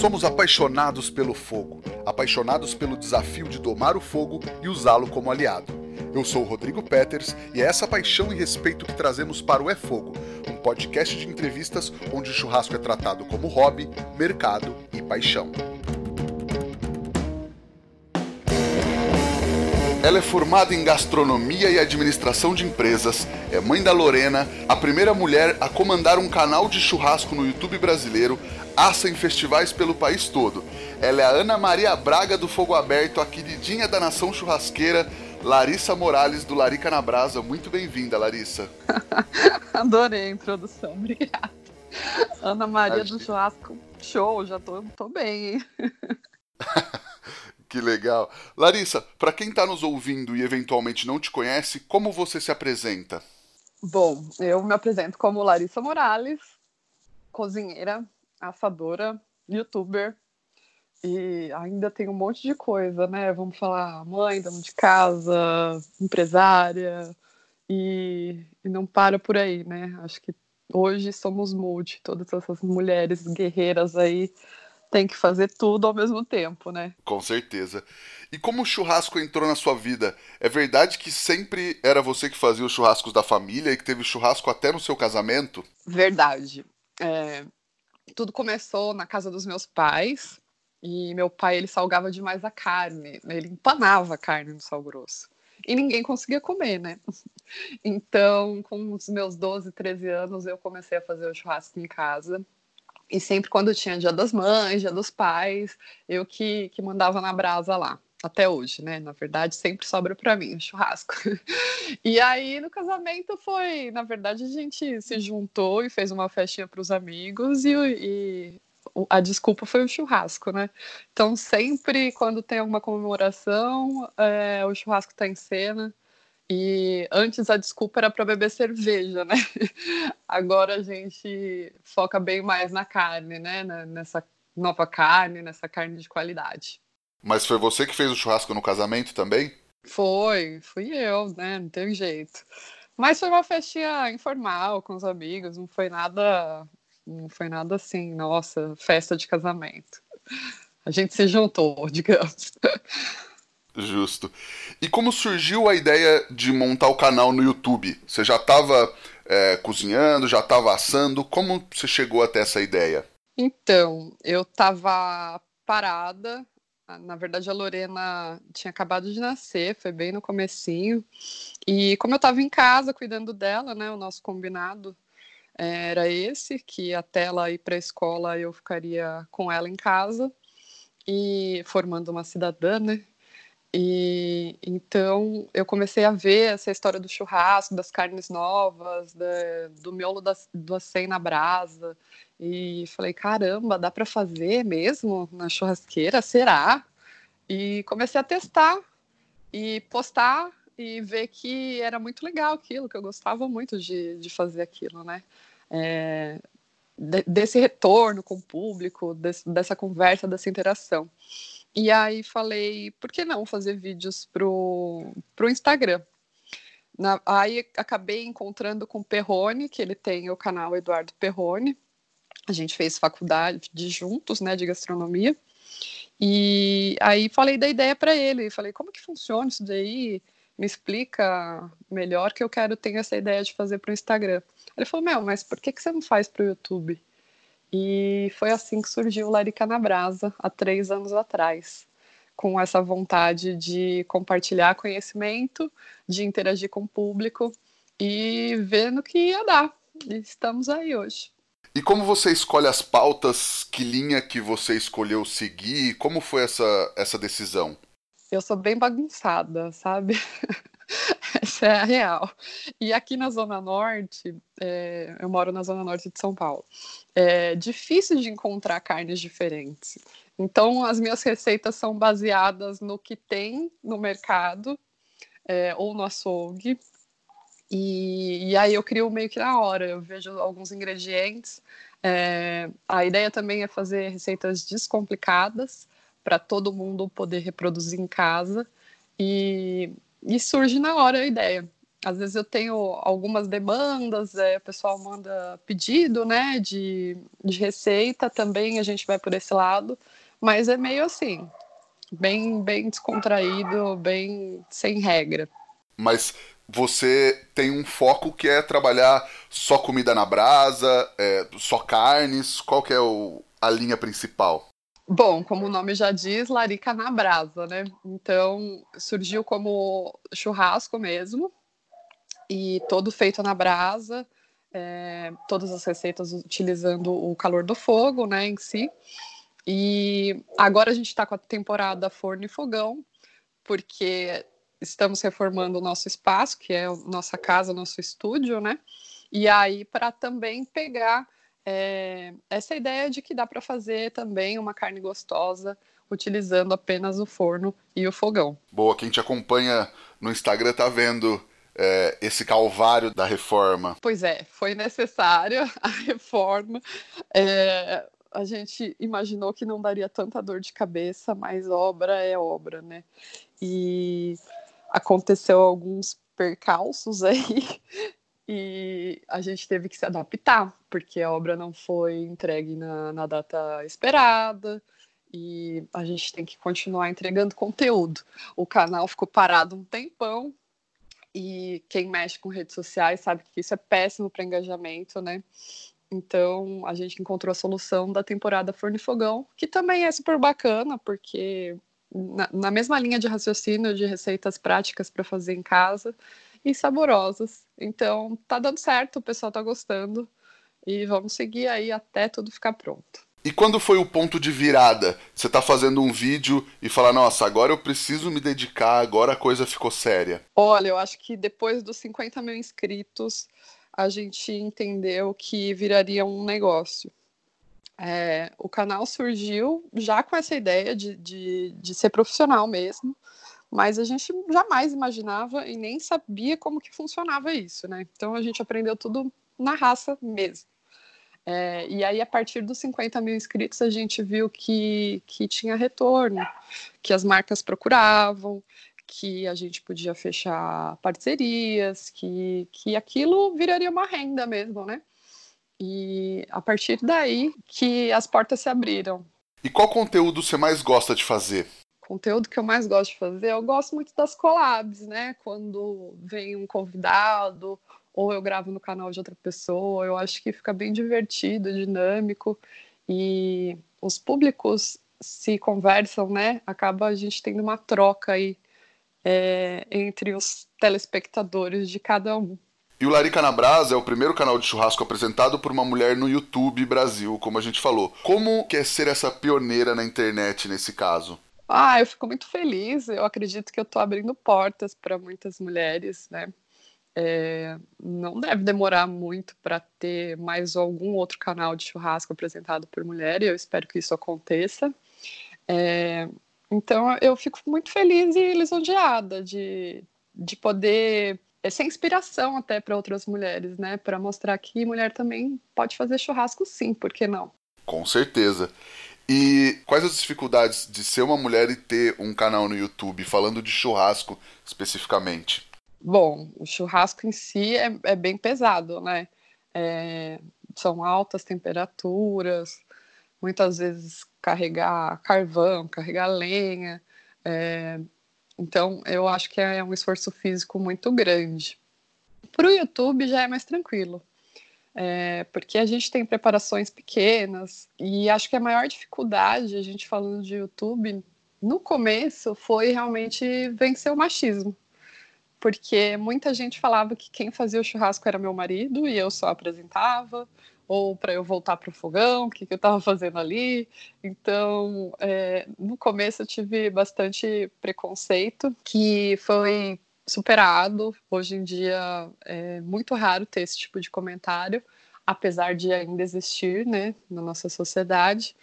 Somos apaixonados pelo fogo, apaixonados pelo desafio de domar o fogo e usá-lo como aliado. Eu sou o Rodrigo Peters e é essa paixão e respeito que trazemos para o É Fogo, um podcast de entrevistas onde o churrasco é tratado como hobby, mercado e paixão. Ela é formada em gastronomia e administração de empresas, é mãe da Lorena, a primeira mulher a comandar um canal de churrasco no YouTube brasileiro, assa em festivais pelo país todo. Ela é a Ana Maria Braga do Fogo Aberto, a queridinha da nação churrasqueira, Larissa Morales do Larica na Brasa. Muito bem-vinda, Larissa. Adorei a introdução, obrigada. Ana Maria Acho... do Churrasco, show, já tô, tô bem, hein? Que legal. Larissa, para quem está nos ouvindo e eventualmente não te conhece, como você se apresenta? Bom, eu me apresento como Larissa Morales, cozinheira, assadora, youtuber e ainda tem um monte de coisa, né? Vamos falar mãe, dona de casa, empresária e, e não para por aí, né? Acho que hoje somos multi, todas essas mulheres guerreiras aí tem que fazer tudo ao mesmo tempo, né? Com certeza. E como o churrasco entrou na sua vida? É verdade que sempre era você que fazia os churrascos da família e que teve churrasco até no seu casamento? Verdade. É, tudo começou na casa dos meus pais e meu pai ele salgava demais a carne, ele empanava a carne no sal grosso. E ninguém conseguia comer, né? Então, com os meus 12, 13 anos, eu comecei a fazer o churrasco em casa e sempre quando tinha dia das mães, dia dos pais, eu que, que mandava na brasa lá. Até hoje, né? Na verdade, sempre sobra para mim o churrasco. e aí, no casamento, foi. Na verdade, a gente se juntou e fez uma festinha para os amigos e, e a desculpa foi o churrasco, né? Então, sempre quando tem alguma comemoração, é, o churrasco está em cena. E antes a desculpa era para beber cerveja, né? Agora a gente foca bem mais na carne, né? Nessa nova carne, nessa carne de qualidade. Mas foi você que fez o churrasco no casamento também? Foi, fui eu, né? Não tem jeito. Mas foi uma festinha informal com os amigos, não foi nada, não foi nada assim, nossa, festa de casamento. A gente se juntou, digamos. Justo. E como surgiu a ideia de montar o canal no YouTube? Você já estava é, cozinhando, já estava assando? Como você chegou até essa ideia? Então, eu estava parada. Na verdade, a Lorena tinha acabado de nascer, foi bem no comecinho. E como eu estava em casa cuidando dela, né, o nosso combinado era esse, que até ela ir para a escola eu ficaria com ela em casa e formando uma cidadã, né? E então eu comecei a ver essa história do churrasco, das carnes novas, da, do miolo da, do acém na brasa. E falei, caramba, dá para fazer mesmo na churrasqueira? Será? E comecei a testar e postar e ver que era muito legal aquilo, que eu gostava muito de, de fazer aquilo, né? É, de, desse retorno com o público, desse, dessa conversa, dessa interação. E aí falei, por que não fazer vídeos pro, pro Instagram? Na, aí acabei encontrando com o Perrone, que ele tem o canal Eduardo Perrone. A gente fez faculdade de juntos, né, de gastronomia. E aí falei da ideia para ele, falei, como que funciona isso daí? Me explica melhor que eu quero ter essa ideia de fazer para o Instagram. Ele falou, meu, mas por que, que você não faz para o YouTube? E foi assim que surgiu o Larica na Brasa, há três anos atrás, com essa vontade de compartilhar conhecimento, de interagir com o público e ver no que ia dar. E estamos aí hoje. E como você escolhe as pautas? Que linha que você escolheu seguir? Como foi essa, essa decisão? Eu sou bem bagunçada, sabe? Essa é a real. E aqui na Zona Norte, é, eu moro na Zona Norte de São Paulo, é difícil de encontrar carnes diferentes. Então, as minhas receitas são baseadas no que tem no mercado é, ou no açougue. E, e, aí eu crio meio que na hora, eu vejo alguns ingredientes. É, a ideia também é fazer receitas descomplicadas para todo mundo poder reproduzir em casa. E, e surge na hora a ideia. às vezes eu tenho algumas demandas, é, o pessoal manda pedido, né, de, de receita também, a gente vai por esse lado, mas é meio assim, bem, bem descontraído, bem sem regra. Mas você tem um foco que é trabalhar só comida na brasa, é, só carnes, qual que é o, a linha principal? Bom, como o nome já diz, larica na brasa, né? Então surgiu como churrasco mesmo, e todo feito na brasa, é, todas as receitas utilizando o calor do fogo, né, em si. E agora a gente está com a temporada forno e fogão, porque estamos reformando o nosso espaço, que é a nossa casa, nosso estúdio, né? E aí, para também pegar é, essa ideia de que dá para fazer também uma carne gostosa utilizando apenas o forno e o fogão. Boa, quem te acompanha no Instagram tá vendo é, esse calvário da reforma. Pois é, foi necessária a reforma. É, a gente imaginou que não daria tanta dor de cabeça, mas obra é obra, né? E aconteceu alguns percalços aí e a gente teve que se adaptar, porque a obra não foi entregue na, na data esperada e a gente tem que continuar entregando conteúdo. O canal ficou parado um tempão e quem mexe com redes sociais sabe que isso é péssimo para engajamento, né? Então a gente encontrou a solução da temporada Forno e Fogão, que também é super bacana, porque na, na mesma linha de raciocínio de receitas práticas para fazer em casa e saborosas. Então tá dando certo, o pessoal tá gostando e vamos seguir aí até tudo ficar pronto. E quando foi o ponto de virada? Você tá fazendo um vídeo e fala, nossa, agora eu preciso me dedicar, agora a coisa ficou séria. Olha, eu acho que depois dos 50 mil inscritos, a gente entendeu que viraria um negócio. É, o canal surgiu já com essa ideia de, de, de ser profissional mesmo, mas a gente jamais imaginava e nem sabia como que funcionava isso, né? Então a gente aprendeu tudo na raça mesmo. É, e aí, a partir dos 50 mil inscritos, a gente viu que, que tinha retorno, que as marcas procuravam, que a gente podia fechar parcerias, que, que aquilo viraria uma renda mesmo, né? E a partir daí que as portas se abriram. E qual conteúdo você mais gosta de fazer? Conteúdo que eu mais gosto de fazer, eu gosto muito das collabs, né? Quando vem um convidado ou eu gravo no canal de outra pessoa, eu acho que fica bem divertido, dinâmico e os públicos se conversam, né? Acaba a gente tendo uma troca aí é, entre os telespectadores de cada um. E o Larica na Brasa é o primeiro canal de churrasco apresentado por uma mulher no YouTube Brasil, como a gente falou. Como quer ser essa pioneira na internet nesse caso? Ah, eu fico muito feliz. Eu acredito que eu estou abrindo portas para muitas mulheres, né? É, não deve demorar muito para ter mais algum outro canal de churrasco apresentado por mulher, e eu espero que isso aconteça. É, então, eu fico muito feliz e lisonjeada de, de poder é, ser inspiração até para outras mulheres, né? Para mostrar que mulher também pode fazer churrasco, sim, por que não? Com certeza. E quais as dificuldades de ser uma mulher e ter um canal no YouTube falando de churrasco especificamente? Bom, o churrasco em si é, é bem pesado, né? É, são altas temperaturas, muitas vezes carregar carvão, carregar lenha. É, então, eu acho que é um esforço físico muito grande. Para o YouTube já é mais tranquilo é, porque a gente tem preparações pequenas e acho que a maior dificuldade, a gente falando de YouTube, no começo foi realmente vencer o machismo. Porque muita gente falava que quem fazia o churrasco era meu marido e eu só apresentava, ou para eu voltar para o fogão, o que, que eu estava fazendo ali. Então, é, no começo eu tive bastante preconceito, que foi superado. Hoje em dia é muito raro ter esse tipo de comentário, apesar de ainda existir, né, na nossa sociedade.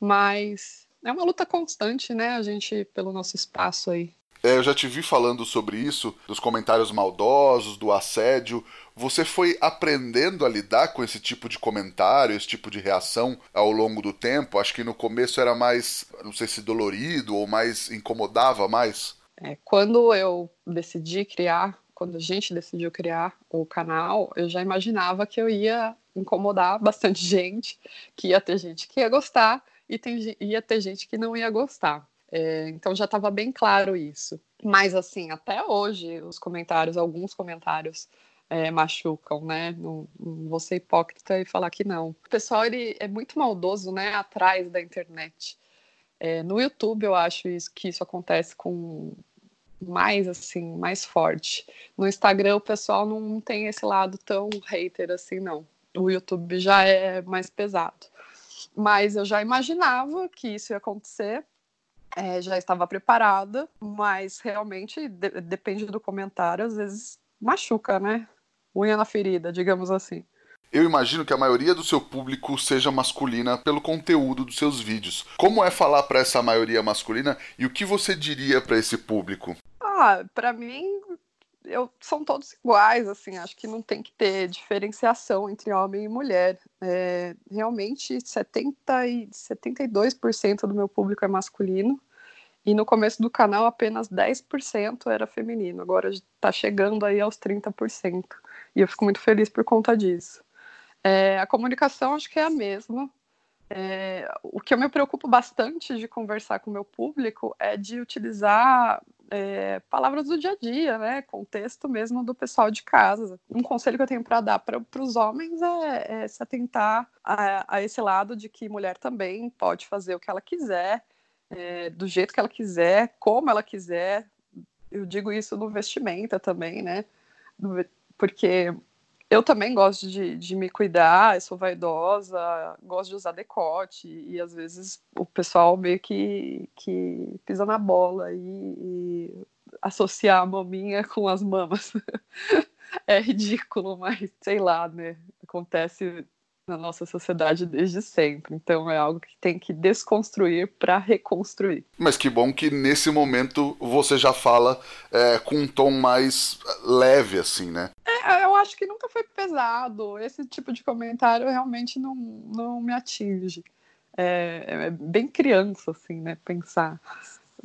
Mas é uma luta constante, né, a gente pelo nosso espaço aí. É, eu já te vi falando sobre isso, dos comentários maldosos, do assédio. Você foi aprendendo a lidar com esse tipo de comentário, esse tipo de reação ao longo do tempo? Acho que no começo era mais, não sei se dolorido ou mais incomodava mais. É, quando eu decidi criar quando a gente decidiu criar o canal, eu já imaginava que eu ia incomodar bastante gente, que ia ter gente que ia gostar e tem, ia ter gente que não ia gostar. É, então já estava bem claro isso. Mas assim, até hoje, os comentários, alguns comentários é, machucam, né? Não, não vou ser hipócrita e falar que não. O pessoal ele é muito maldoso, né? Atrás da internet. É, no YouTube eu acho isso, que isso acontece com mais assim, mais forte. No Instagram o pessoal não tem esse lado tão hater assim, não. O YouTube já é mais pesado. Mas eu já imaginava que isso ia acontecer, é, já estava preparada, mas realmente de depende do comentário, às vezes machuca, né? Unha na ferida, digamos assim. Eu imagino que a maioria do seu público seja masculina pelo conteúdo dos seus vídeos. Como é falar para essa maioria masculina e o que você diria para esse público? Ah, para mim, eu, são todos iguais, assim, acho que não tem que ter diferenciação entre homem e mulher. É, realmente, 70 e 72% do meu público é masculino, e no começo do canal apenas 10% era feminino, agora está chegando aí aos 30%, e eu fico muito feliz por conta disso. É, a comunicação acho que é a mesma. É, o que eu me preocupo bastante de conversar com o meu público é de utilizar é, palavras do dia a dia, né? Contexto mesmo do pessoal de casa. Um conselho que eu tenho para dar para os homens é, é, se atentar a, a, esse lado de que mulher também pode fazer o que ela quiser, é, do jeito que ela quiser, como ela quiser. Eu digo isso no vestimenta também, né? Porque eu também gosto de, de me cuidar, eu sou vaidosa, gosto de usar decote, e às vezes o pessoal meio que, que pisa na bola e, e associar a maminha com as mamas. é ridículo, mas sei lá, né? Acontece na nossa sociedade desde sempre. Então é algo que tem que desconstruir para reconstruir. Mas que bom que nesse momento você já fala é, com um tom mais leve, assim, né? É, eu acho que nunca foi pesado. Esse tipo de comentário realmente não, não me atinge. É, é bem criança, assim, né? Pensar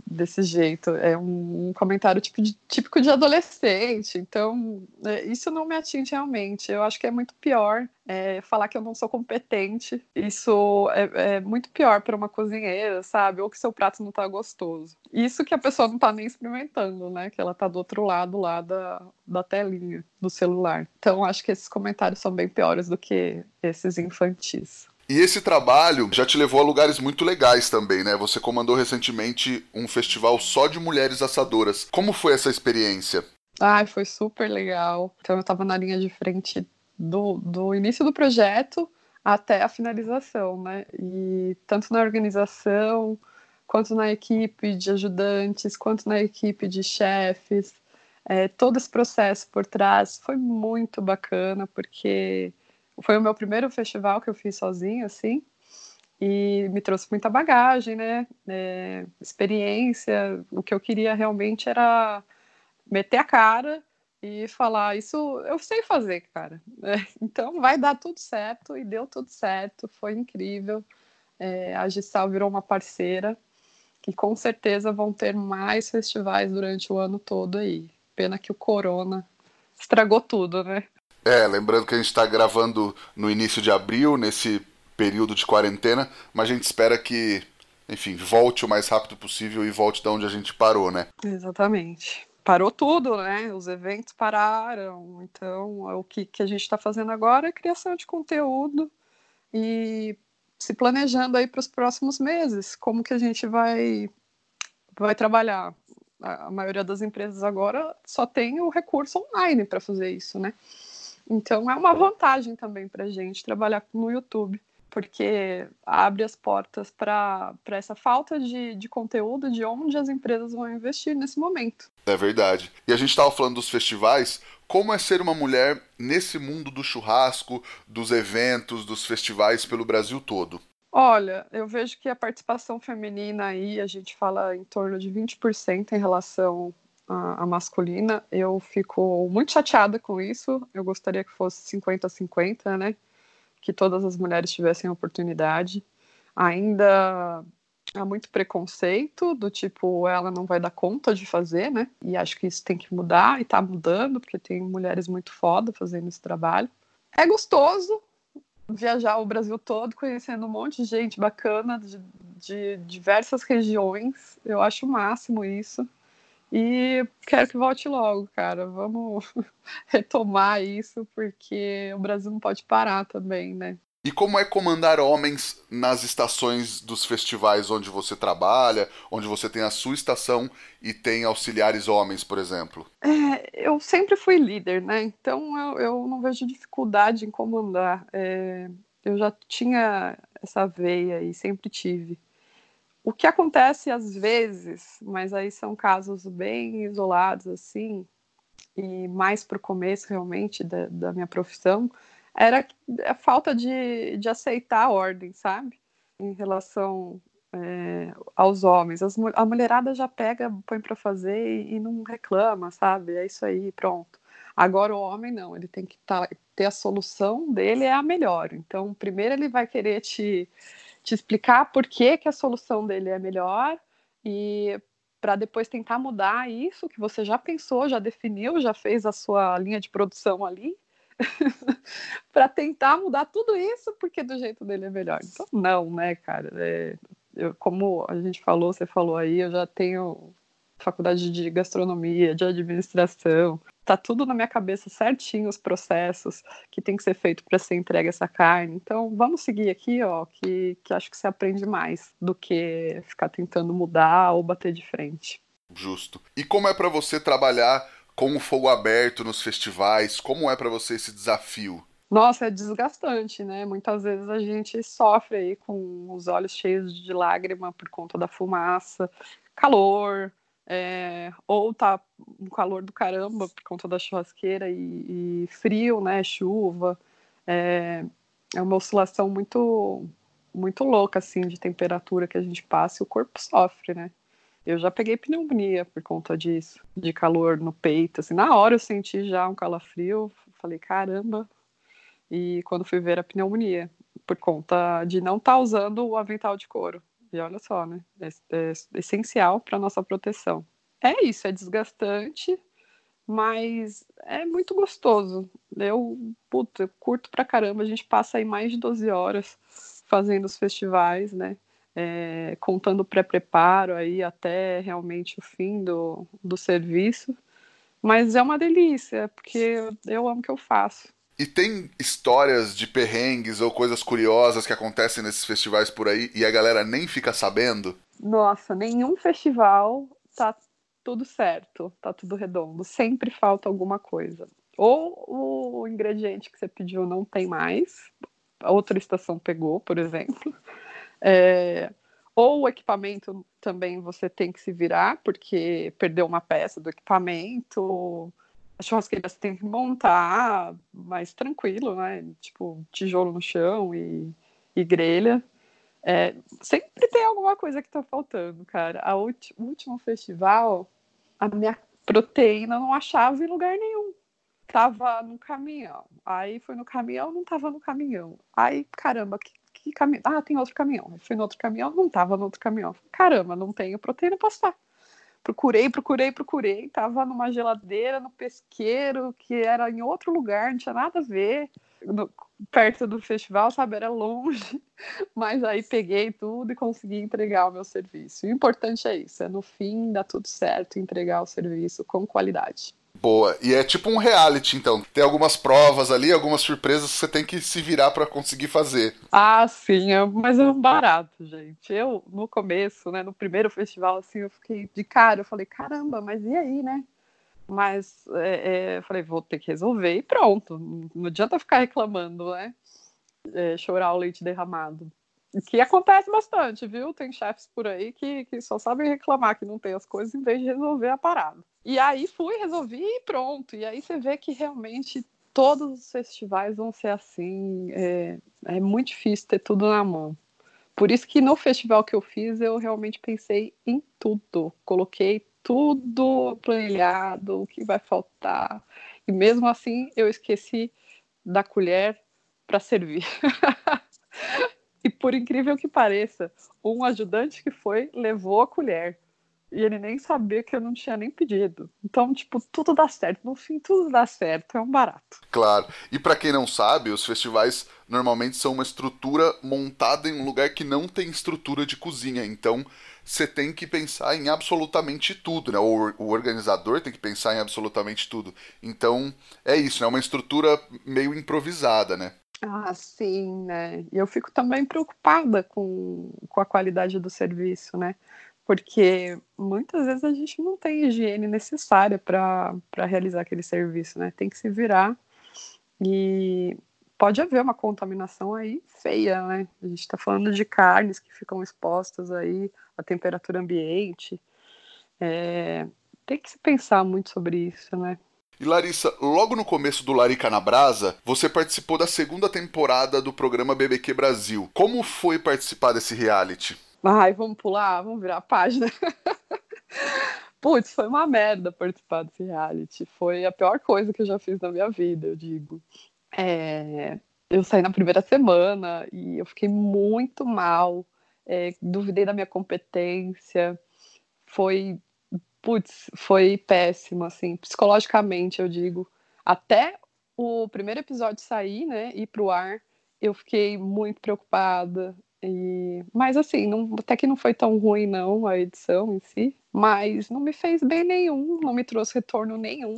desse jeito. É um, comentário tipo de, típico de adolescente. Então, é, isso não me atinge realmente. Eu acho que é muito pior é, falar que eu não sou competente. Isso é, é muito pior para uma cozinheira, sabe? Ou que seu prato não está gostoso. Isso que a pessoa não está nem experimentando, né? Que ela está do outro lado lá da, da telinha do celular. Então, acho que esses comentários são bem piores do que esses infantis. E esse trabalho já te levou a lugares muito legais também, né? Você comandou recentemente um festival só de mulheres assadoras. Como foi essa experiência? Ai, foi super legal. Então eu estava na linha de frente do, do início do projeto até a finalização, né? E tanto na organização, quanto na equipe de ajudantes, quanto na equipe de chefes, é, todo esse processo por trás foi muito bacana, porque foi o meu primeiro festival que eu fiz sozinha, assim, e me trouxe muita bagagem, né? É, experiência. O que eu queria realmente era meter a cara e falar: Isso eu sei fazer, cara. É, então vai dar tudo certo, e deu tudo certo, foi incrível. É, a Gissal virou uma parceira que com certeza vão ter mais festivais durante o ano todo aí. Pena que o corona estragou tudo, né? É, lembrando que a gente está gravando no início de abril, nesse período de quarentena, mas a gente espera que, enfim, volte o mais rápido possível e volte de onde a gente parou, né? Exatamente. Parou tudo, né? Os eventos pararam. Então, o que, que a gente está fazendo agora é criação de conteúdo e se planejando aí para os próximos meses. Como que a gente vai, vai trabalhar? A maioria das empresas agora só tem o recurso online para fazer isso, né? Então é uma vantagem também para a gente trabalhar no YouTube, porque abre as portas para essa falta de, de conteúdo de onde as empresas vão investir nesse momento. É verdade. E a gente estava falando dos festivais. Como é ser uma mulher nesse mundo do churrasco, dos eventos, dos festivais pelo Brasil todo? Olha, eu vejo que a participação feminina aí, a gente fala em torno de 20% em relação a, a, masculina. Eu fico muito chateada com isso. Eu gostaria que fosse 50 a 50, né? Que todas as mulheres tivessem oportunidade. Ainda há muito preconceito do tipo ela não vai dar conta de fazer, né? E acho que isso tem que mudar e tá mudando porque tem mulheres muito foda fazendo esse trabalho. É gostoso viajar o Brasil todo, conhecendo um monte de gente bacana de, de diversas regiões. Eu acho o máximo isso. E quero que volte logo, cara. Vamos retomar isso, porque o Brasil não pode parar também, né? E como é comandar homens nas estações dos festivais onde você trabalha, onde você tem a sua estação e tem auxiliares homens, por exemplo? É, eu sempre fui líder, né? Então eu, eu não vejo dificuldade em comandar. É, eu já tinha essa veia e sempre tive. O que acontece às vezes, mas aí são casos bem isolados assim, e mais para o começo realmente da, da minha profissão, era a falta de, de aceitar a ordem, sabe? Em relação é, aos homens. As, a mulherada já pega, põe para fazer e, e, não reclama, sabe? É isso aí, pronto. Agora o homem não, ele tem que tá, ter a solução dele é a melhor. Então, primeiro ele vai querer te, te explicar por que, que a solução dele é melhor e para depois tentar mudar isso que você já pensou, já definiu, já fez a sua linha de produção ali para tentar mudar tudo isso, porque do jeito dele é melhor. Então, não, né, cara? É, eu, como a gente falou, você falou aí, eu já tenho faculdade de gastronomia, de administração, tá tudo na minha cabeça certinho os processos que tem que ser feito para ser entregue essa carne. Então, vamos seguir aqui, ó, que, que acho que você aprende mais do que ficar tentando mudar ou bater de frente. Justo. E como é para você trabalhar com o fogo aberto nos festivais? Como é para você esse desafio? Nossa, é desgastante, né? Muitas vezes a gente sofre aí com os olhos cheios de lágrima por conta da fumaça, calor, é, ou tá um calor do caramba por conta da churrasqueira e, e frio, né? Chuva. É, é, uma oscilação muito, muito louca, assim, de temperatura que a gente passa e o corpo sofre, né? Eu já peguei pneumonia por conta disso, de calor no peito. Assim, na hora eu senti já um calafrio, falei, caramba. E quando fui ver a pneumonia, por conta de não estar tá usando o avental de couro. E olha só, né? É, é essencial para nossa proteção. É isso, é desgastante, mas é muito gostoso. Eu, puta, eu curto pra caramba. A gente passa aí mais de 12 horas fazendo os festivais, né? é, contando o pré-preparo aí até realmente o fim do, do serviço. Mas é uma delícia, porque eu amo o que eu faço. E tem histórias de perrengues ou coisas curiosas que acontecem nesses festivais por aí e a galera nem fica sabendo? Nossa, nenhum festival tá tudo certo, tá tudo redondo. Sempre falta alguma coisa. Ou o ingrediente que você pediu não tem mais, a outra estação pegou, por exemplo. É, ou o equipamento também você tem que se virar, porque perdeu uma peça do equipamento. A churrasqueira você tem que montar mais tranquilo, né? Tipo, tijolo no chão e, e grelha. É, sempre tem alguma coisa que tá faltando, cara. A o último festival, a minha proteína não achava em lugar nenhum. Tava no caminhão. Aí foi no caminhão, não tava no caminhão. Aí, caramba, que que caminhão? Ah, tem outro caminhão. Fui no outro caminhão, não tava no outro caminhão. Caramba, não tenho proteína para estar. Procurei, procurei, procurei. Tava numa geladeira, no pesqueiro, que era em outro lugar, não tinha nada a ver. No, perto do festival, sabe? Era longe. Mas aí peguei tudo e consegui entregar o meu serviço. o importante é isso: é no fim dar tudo certo, entregar o serviço com qualidade. Boa. E é tipo um reality, então. Tem algumas provas ali, algumas surpresas que você tem que se virar para conseguir fazer. Ah, sim, é, mas é um barato, gente. Eu, no começo, né, no primeiro festival, assim, eu fiquei de cara, eu falei, caramba, mas e aí, né? Mas é, é, falei, vou ter que resolver e pronto. Não adianta ficar reclamando, né? É, chorar o leite derramado. Que acontece bastante, viu? Tem chefes por aí que, que só sabem reclamar que não tem as coisas em vez de resolver a parada. E aí fui, resolvi e pronto. E aí você vê que realmente todos os festivais vão ser assim. É, é muito difícil ter tudo na mão. Por isso que no festival que eu fiz, eu realmente pensei em tudo. Coloquei tudo planilhado, o que vai faltar. E mesmo assim, eu esqueci da colher para servir. E por incrível que pareça, um ajudante que foi levou a colher. E ele nem sabia que eu não tinha nem pedido. Então, tipo, tudo dá certo. No fim, tudo dá certo. É um barato. Claro. E para quem não sabe, os festivais normalmente são uma estrutura montada em um lugar que não tem estrutura de cozinha. Então, você tem que pensar em absolutamente tudo, né? O, o, organizador tem que pensar em absolutamente tudo. Então, é isso, né? Uma estrutura meio improvisada, né? Ah, sim, né? E eu fico também preocupada com, com a qualidade do serviço, né? Porque muitas vezes a gente não tem higiene necessária para realizar aquele serviço, né? Tem que se virar e pode haver uma contaminação aí feia, né? A gente está falando de carnes que ficam expostas aí à temperatura ambiente. É, tem que se pensar muito sobre isso, né? E Larissa, logo no começo do Larica na Brasa, você participou da segunda temporada do programa BBQ Brasil. Como foi participar desse reality? Ai, vamos pular, vamos virar a página. Putz, foi uma merda participar desse reality. Foi a pior coisa que eu já fiz na minha vida, eu digo. É, eu saí na primeira semana e eu fiquei muito mal. É, duvidei da minha competência. Foi putz, foi péssimo, assim, psicologicamente, eu digo. Até o primeiro episódio sair, né, ir pro ar, eu fiquei muito preocupada. E... Mas assim, não, até que não foi tão ruim não a edição em si, mas não me fez bem nenhum, não me trouxe retorno nenhum.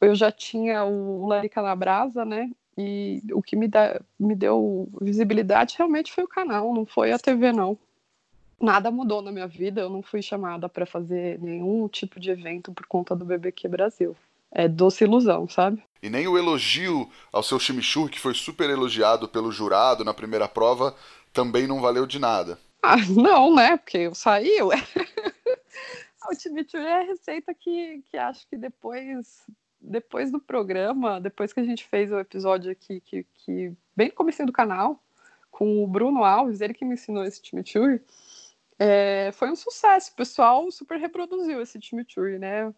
Eu já tinha o Larica na Brasa, né? E o que me, dá, me deu visibilidade realmente foi o canal, não foi a TV não nada mudou na minha vida, eu não fui chamada para fazer nenhum tipo de evento por conta do BBQ Brasil. É doce ilusão, sabe? E nem o elogio ao seu chimichurri, que foi super elogiado pelo jurado na primeira prova, também não valeu de nada. Ah, não, né? Porque eu saí, ué. o chimichurri é a receita que, que acho que depois depois do programa, depois que a gente fez o episódio aqui, que, que bem no começo do canal, com o Bruno Alves, ele que me ensinou esse chimichurri, é, foi um sucesso. O pessoal super reproduziu esse chimichurri, né?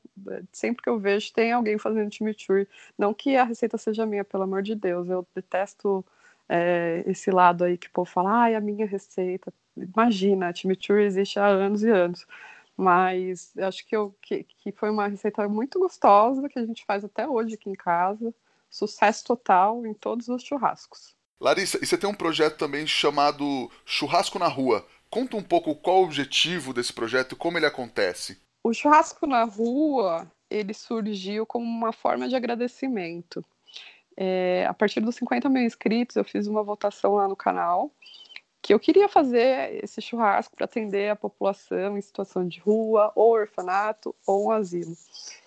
Sempre que eu vejo, tem alguém fazendo chimichurri. Não que a receita seja minha, pelo amor de Deus. Eu detesto é, esse lado aí que o povo fala, ai, a minha receita. Imagina, chimichurri existe há anos e anos. Mas acho que, eu, que, que foi uma receita muito gostosa, que a gente faz até hoje aqui em casa. Sucesso total em todos os churrascos. Larissa, e você tem um projeto também chamado Churrasco na Rua. Conta um pouco qual o objetivo desse projeto como ele acontece. O churrasco na rua, ele surgiu como uma forma de agradecimento. É, a partir dos 50 mil inscritos, eu fiz uma votação lá no canal que eu queria fazer esse churrasco para atender a população em situação de rua, ou orfanato, ou um asilo.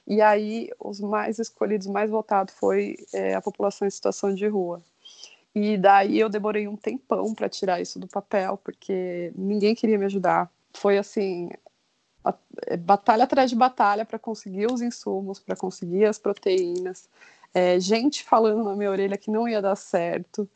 E aí, os mais escolhidos, mais votados, foi é, a população em situação de rua. E daí eu demorei um tempão para tirar isso do papel, porque ninguém queria me ajudar. Foi assim, a, é, batalha atrás de batalha para conseguir os insumos, para conseguir as proteínas. É, gente falando na minha orelha que não ia dar certo,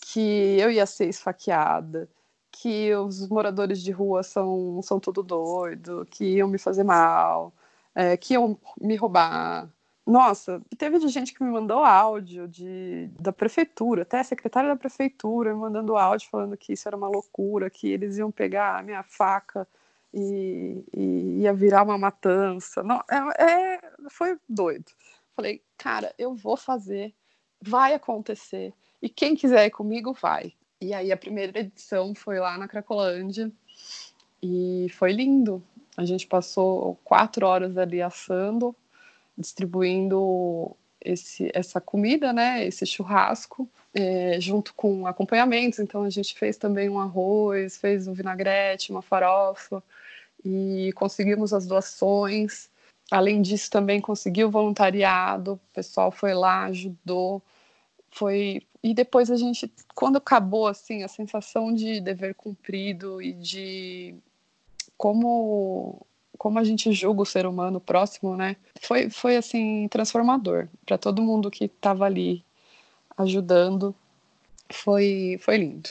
que eu ia ser esfaqueada, que os moradores de rua são, são tudo doido, que iam me fazer mal, é, que iam me roubar. Nossa, teve de gente que me mandou áudio de, da prefeitura, até a secretária da prefeitura me mandando áudio falando que isso era uma loucura, que eles iam pegar a minha faca e, e ia virar uma matança. Não, é, é, foi doido. Falei, cara, eu vou fazer, vai acontecer. E quem quiser ir comigo, vai. E aí a primeira edição foi lá na Cracolândia e foi lindo. A gente passou quatro horas ali assando distribuindo esse, essa comida, né, esse churrasco, é, junto com acompanhamentos. Então a gente fez também um arroz, fez um vinagrete, uma farofa e conseguimos as doações. Além disso, também conseguiu voluntariado. O pessoal foi lá, ajudou. Foi e depois a gente, quando acabou assim, a sensação de dever cumprido e de como como a gente julga o ser humano próximo, né? Foi, foi assim, transformador para todo mundo que estava ali ajudando. Foi, foi lindo.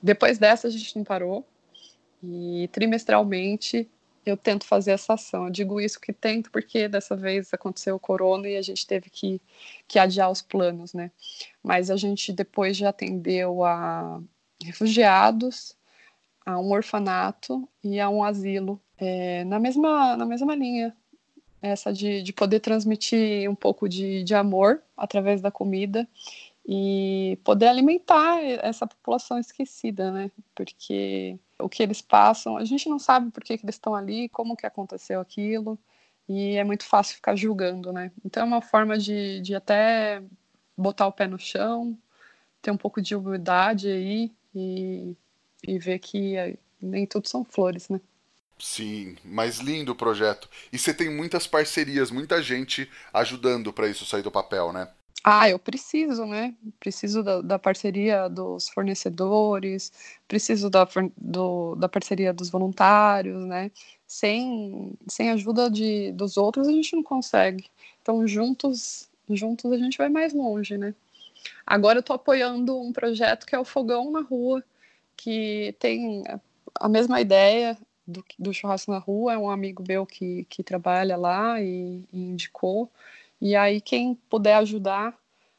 Depois dessa, a gente não parou. E trimestralmente eu tento fazer essa ação. Eu digo isso que tento porque dessa vez aconteceu o corona e a gente teve que, que adiar os planos, né? Mas a gente depois já atendeu a, refugiados, a um orfanato e a um asilo, é, na, mesma, na mesma linha, essa de, de poder transmitir um pouco de, de amor através da comida e poder alimentar essa população esquecida, né? Porque o que eles passam, a gente não sabe por que, que eles estão ali, como que aconteceu aquilo, e é muito fácil ficar julgando, né? Então é uma forma de, de até botar o pé no chão, ter um pouco de humildade aí e, e ver que eh, nem tudo são flores, né? Sim, mas lindo o projeto. E você tem muitas parcerias, muita gente ajudando para isso sair do papel, né? Ah, eu preciso, né? Preciso da, da parceria dos fornecedores, preciso da, do, da parceria dos voluntários, né? Sem, sem ajuda de, dos outros a gente não consegue. Então, juntos, juntos a gente vai mais longe, né? Agora eu estou apoiando um projeto que é o Fogão na Rua, que tem a mesma ideia do, do churrasco na rua, é um amigo meu que, que trabalha lá e, e indicou. E aí, quem puder ajudar,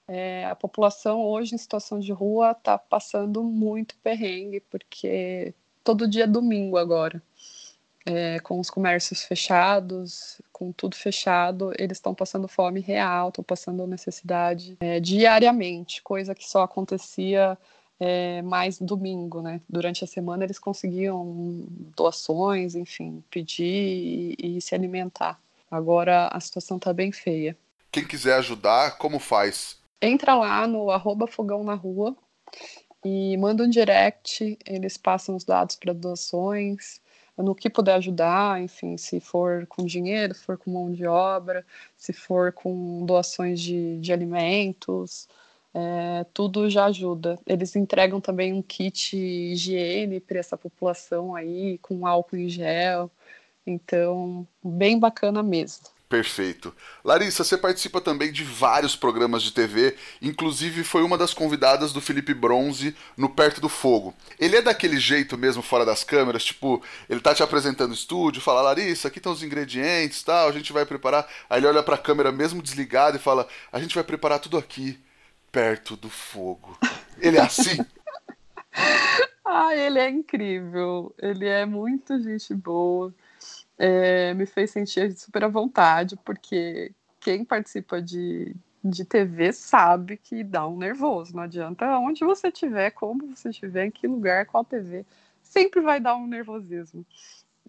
é, a população hoje em situação de rua está passando muito perrengue, porque todo dia é domingo agora. É, com os comércios fechados, com tudo fechado, eles estão passando fome real, estão passando necessidade é, diariamente, coisa que só acontecia é, mais domingo, né? Durante a semana eles conseguiam doações, enfim, pedir e, e se alimentar. Agora a situação está bem feia. Quem quiser ajudar, como faz? Entra lá no arroba fogão na rua e manda um direct, eles passam os dados para doações, no que puder ajudar, enfim, se for com dinheiro, se for com mão de obra, se for com doações de, de alimentos, é, tudo já ajuda. Eles entregam também um kit higiene para essa população aí, com álcool em gel. Então, bem bacana mesmo. Perfeito. Larissa, você participa também de vários programas de TV, inclusive foi uma das convidadas do Felipe Bronze no Perto do Fogo. Ele é daquele jeito mesmo fora das câmeras, tipo, ele tá te apresentando o estúdio, fala, Larissa, aqui estão os ingredientes, tal, a gente vai preparar. Aí ele olha para a câmera mesmo desligado e fala, a gente vai preparar tudo aqui perto do fogo. Ele é assim? ah, ele é incrível. Ele é muito gente boa. É, me fez sentir super à vontade, porque quem participa de, de TV sabe que dá um nervoso. Não adianta onde você estiver, como você estiver, em que lugar, qual TV, sempre vai dar um nervosismo.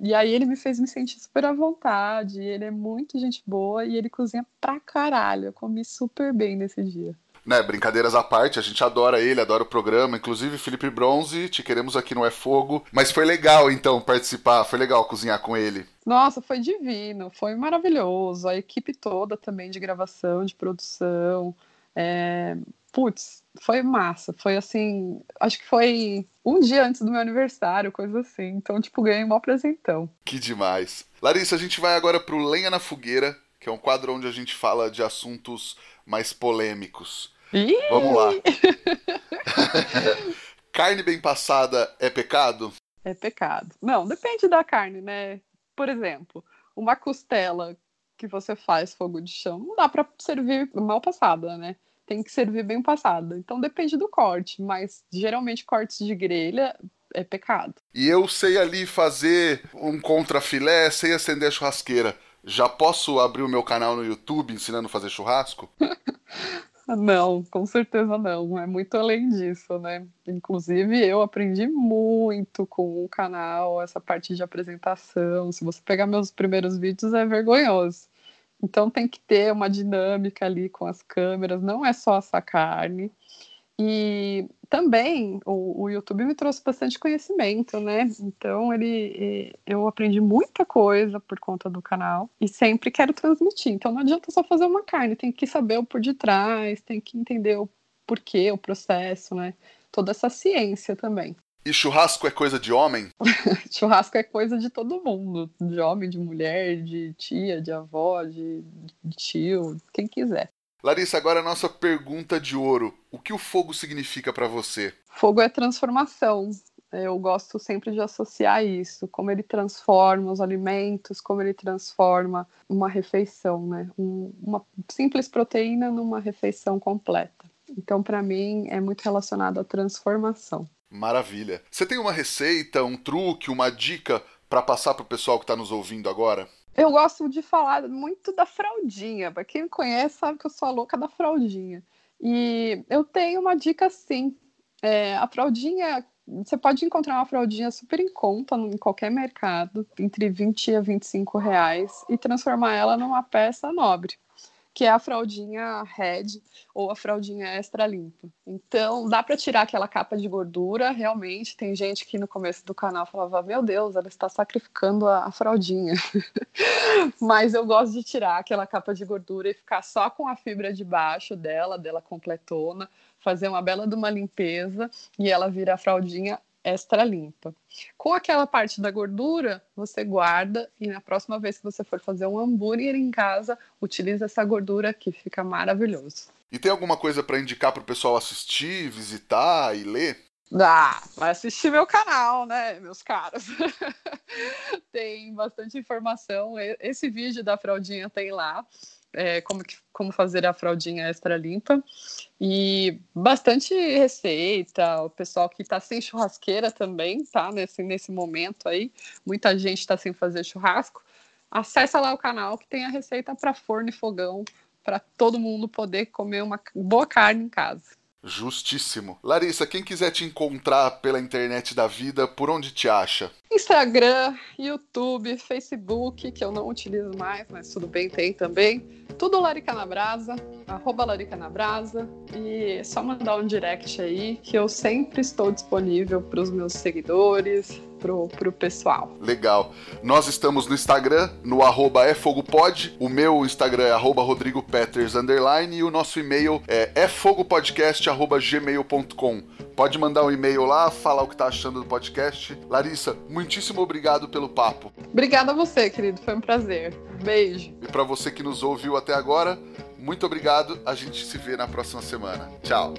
E aí ele me fez me sentir super à vontade. Ele é muito gente boa e ele cozinha pra caralho. Eu comi super bem nesse dia né, brincadeiras à parte, a gente adora ele, adora o programa, inclusive Felipe Bronze, te queremos aqui no É Fogo. Mas foi legal então participar, foi legal cozinhar com ele. Nossa, foi divino, foi maravilhoso. A equipe toda também de gravação, de produção. É... Putz, foi massa. Foi assim, acho que foi um dia antes do meu aniversário, coisa assim. Então, tipo, ganhei um apresentão. Que demais. Larissa, a gente vai agora pro Lenha na Fogueira, que é um quadro onde a gente fala de assuntos mais polêmicos. Ih! Vamos lá. carne bem passada é pecado? É pecado. Não, depende da carne, né? Por exemplo, uma costela que você faz fogo de chão, não dá para servir mal passada, né? Tem que servir bem passada. Então depende do corte, mas geralmente cortes de grelha é pecado. E eu sei ali fazer um contrafilé, sei acender a churrasqueira já posso abrir o meu canal no YouTube ensinando a fazer churrasco? Não, com certeza não. É muito além disso, né? Inclusive, eu aprendi muito com o canal, essa parte de apresentação. Se você pegar meus primeiros vídeos, é vergonhoso. Então, tem que ter uma dinâmica ali com as câmeras, não é só essa carne. E também o, o, YouTube me trouxe bastante conhecimento, né? Então ele, eu aprendi muita coisa por conta do canal e sempre quero transmitir. Então não adianta só fazer uma carne, tem que saber o por detrás, tem que entender o porquê, o processo, né? Toda essa ciência também. E churrasco é coisa de homem? churrasco é coisa de todo mundo, de homem, de mulher, de tia, de avó, de, de tio, quem quiser. Larissa, agora a nossa pergunta de ouro. O que o fogo significa para você? Fogo é transformação. Eu gosto sempre de associar isso, como ele transforma os alimentos, como ele transforma uma refeição, né? Um, uma simples proteína numa refeição completa. Então, para mim, é muito relacionado à transformação. Maravilha. Você tem uma receita, um truque, uma dica para passar para o pessoal que está nos ouvindo agora? Eu gosto de falar muito da fraldinha. Para quem me conhece sabe que eu sou a louca da fraldinha. E eu tenho uma dica sim. É, a fraldinha, você pode encontrar uma fraldinha super em conta em qualquer mercado, entre 20 a 25 reais, e transformar ela numa peça nobre que é a fraldinha red ou a fraldinha extra limpa. Então, dá para tirar aquela capa de gordura, realmente. Tem gente que no começo do canal falava: Meu Deus, ela está sacrificando a, a fraldinha. Mas eu gosto de tirar aquela capa de gordura e ficar só com a fibra de baixo dela, dela completona, fazer uma bela de uma limpeza e ela vira a fraldinha extra limpa. Com aquela parte da gordura, você guarda e na próxima vez que você for fazer um hambúrguer em casa, utiliza essa gordura que fica maravilhoso. E tem alguma coisa para indicar para o pessoal assistir, visitar e ler? Ah, vai assistir meu canal, né, meus caros? tem bastante informação. Esse vídeo da fraldinha tem lá é, como, como fazer a fraldinha extra limpa. E bastante receita, o pessoal que está sem churrasqueira também, tá? Nesse, nesse momento aí, muita gente está sem fazer churrasco. Acessa lá o canal que tem a receita para forno e fogão, para todo mundo poder comer uma boa carne em casa. Justíssimo. Larissa, quem quiser te encontrar pela internet da vida, por onde te acha? Instagram, YouTube, Facebook, que eu não utilizo mais, mas tudo bem, tem também. Tudo Larica na Brasa, arroba Larica na Brasa. E é só mandar um direct aí, que eu sempre estou disponível para os meus seguidores, pro, pro pessoal. Legal. Nós estamos no Instagram, no arroba efogopod. O meu Instagram é arroba rodrigopeters, underline, e o nosso e-mail é efogopodcast.gmail.com. Pode mandar um e-mail lá, falar o que tá achando do podcast. Larissa, muitíssimo obrigado pelo papo. Obrigada a você, querido. Foi um prazer. Beijo. E para você que nos ouviu até agora, muito obrigado. A gente se vê na próxima semana. Tchau.